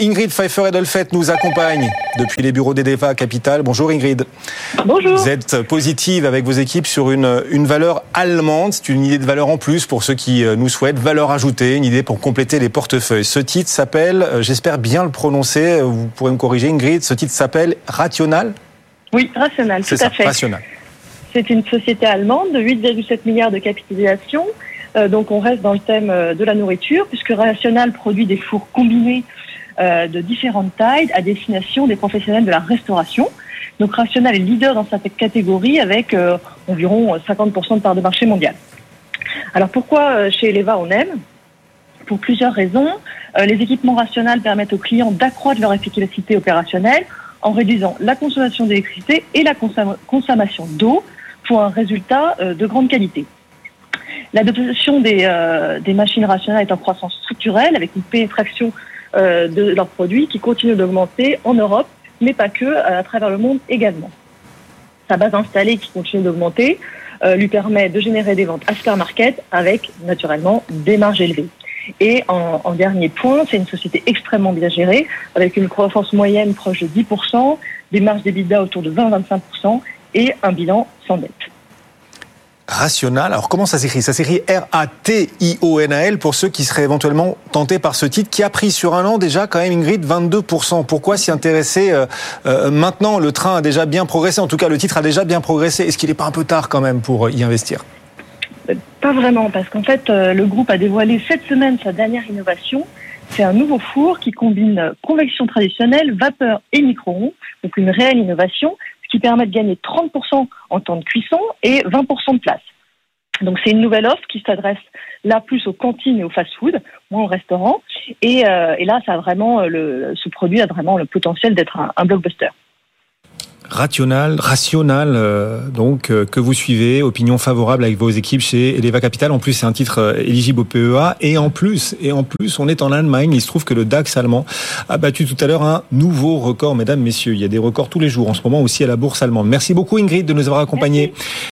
Ingrid Pfeiffer-Edelfett nous accompagne depuis les bureaux d'Edeva Capital. Bonjour Ingrid. Bonjour. Vous êtes positive avec vos équipes sur une, une valeur allemande. C'est une idée de valeur en plus pour ceux qui euh, nous souhaitent. Valeur ajoutée, une idée pour compléter les portefeuilles. Ce titre s'appelle, euh, j'espère bien le prononcer, vous pourrez me corriger Ingrid, ce titre s'appelle Rational? Oui, Rational, tout ça, à fait. Rational. C'est une société allemande de 8,7 milliards de capitalisation. Euh, donc on reste dans le thème euh, de la nourriture puisque Rational produit des fours combinés euh, de différentes tailles à destination des professionnels de la restauration. Donc Rational est leader dans cette catégorie avec euh, environ 50% de part de marché mondial. Alors pourquoi euh, chez Eleva on aime? Pour plusieurs raisons. Euh, les équipements Rational permettent aux clients d'accroître leur efficacité opérationnelle en réduisant la consommation d'électricité et la consom- consommation d'eau pour un résultat euh, de grande qualité. L'adoption des, euh, des machines rationnelles est en croissance structurelle avec une pénétration euh, de leurs produits qui continue d'augmenter en Europe, mais pas que, euh, à travers le monde également. Sa base installée qui continue d'augmenter euh, lui permet de générer des ventes aftermarket avec naturellement des marges élevées. Et en, en dernier point, c'est une société extrêmement bien gérée avec une croissance moyenne proche de 10%, des marges d'EBITDA autour de 20-25% et un bilan sans dette. Rational. Alors comment ça s'écrit? Ça s'écrit R-A-T-I-O-N-A-L pour ceux qui seraient éventuellement tentés par ce titre qui a pris sur un an déjà quand même Ingrid 22%. Pourquoi s'y intéresser euh, euh, maintenant? Le train a déjà bien progressé, en tout cas le titre a déjà bien progressé. Est-ce qu'il n'est pas un peu tard quand même pour y investir? Pas vraiment, parce qu'en fait, euh, le groupe a dévoilé cette semaine sa dernière innovation. C'est un nouveau four qui combine euh, convection traditionnelle, vapeur et micro-ondes, donc une réelle innovation, qui permet de gagner 30% en temps de cuisson et 20% de place. Donc c'est une nouvelle offre qui s'adresse là plus aux cantines et aux fast-food, moins aux restaurants. Et, euh, là, ça a vraiment euh, le, ce produit a vraiment le potentiel d'être un blockbuster. Rational, rational, euh, donc euh, que vous suivez, opinion favorable avec vos équipes chez Eleva Capital. En plus, c'est un titre euh, éligible au PEA et en plus, et en plus, on est en Allemagne. Il se trouve que le DAX allemand a battu tout à l'heure un nouveau record, mesdames, messieurs. Il y a des records tous les jours en ce moment aussi à la bourse allemande. Merci beaucoup Ingrid de nous avoir accompagnés.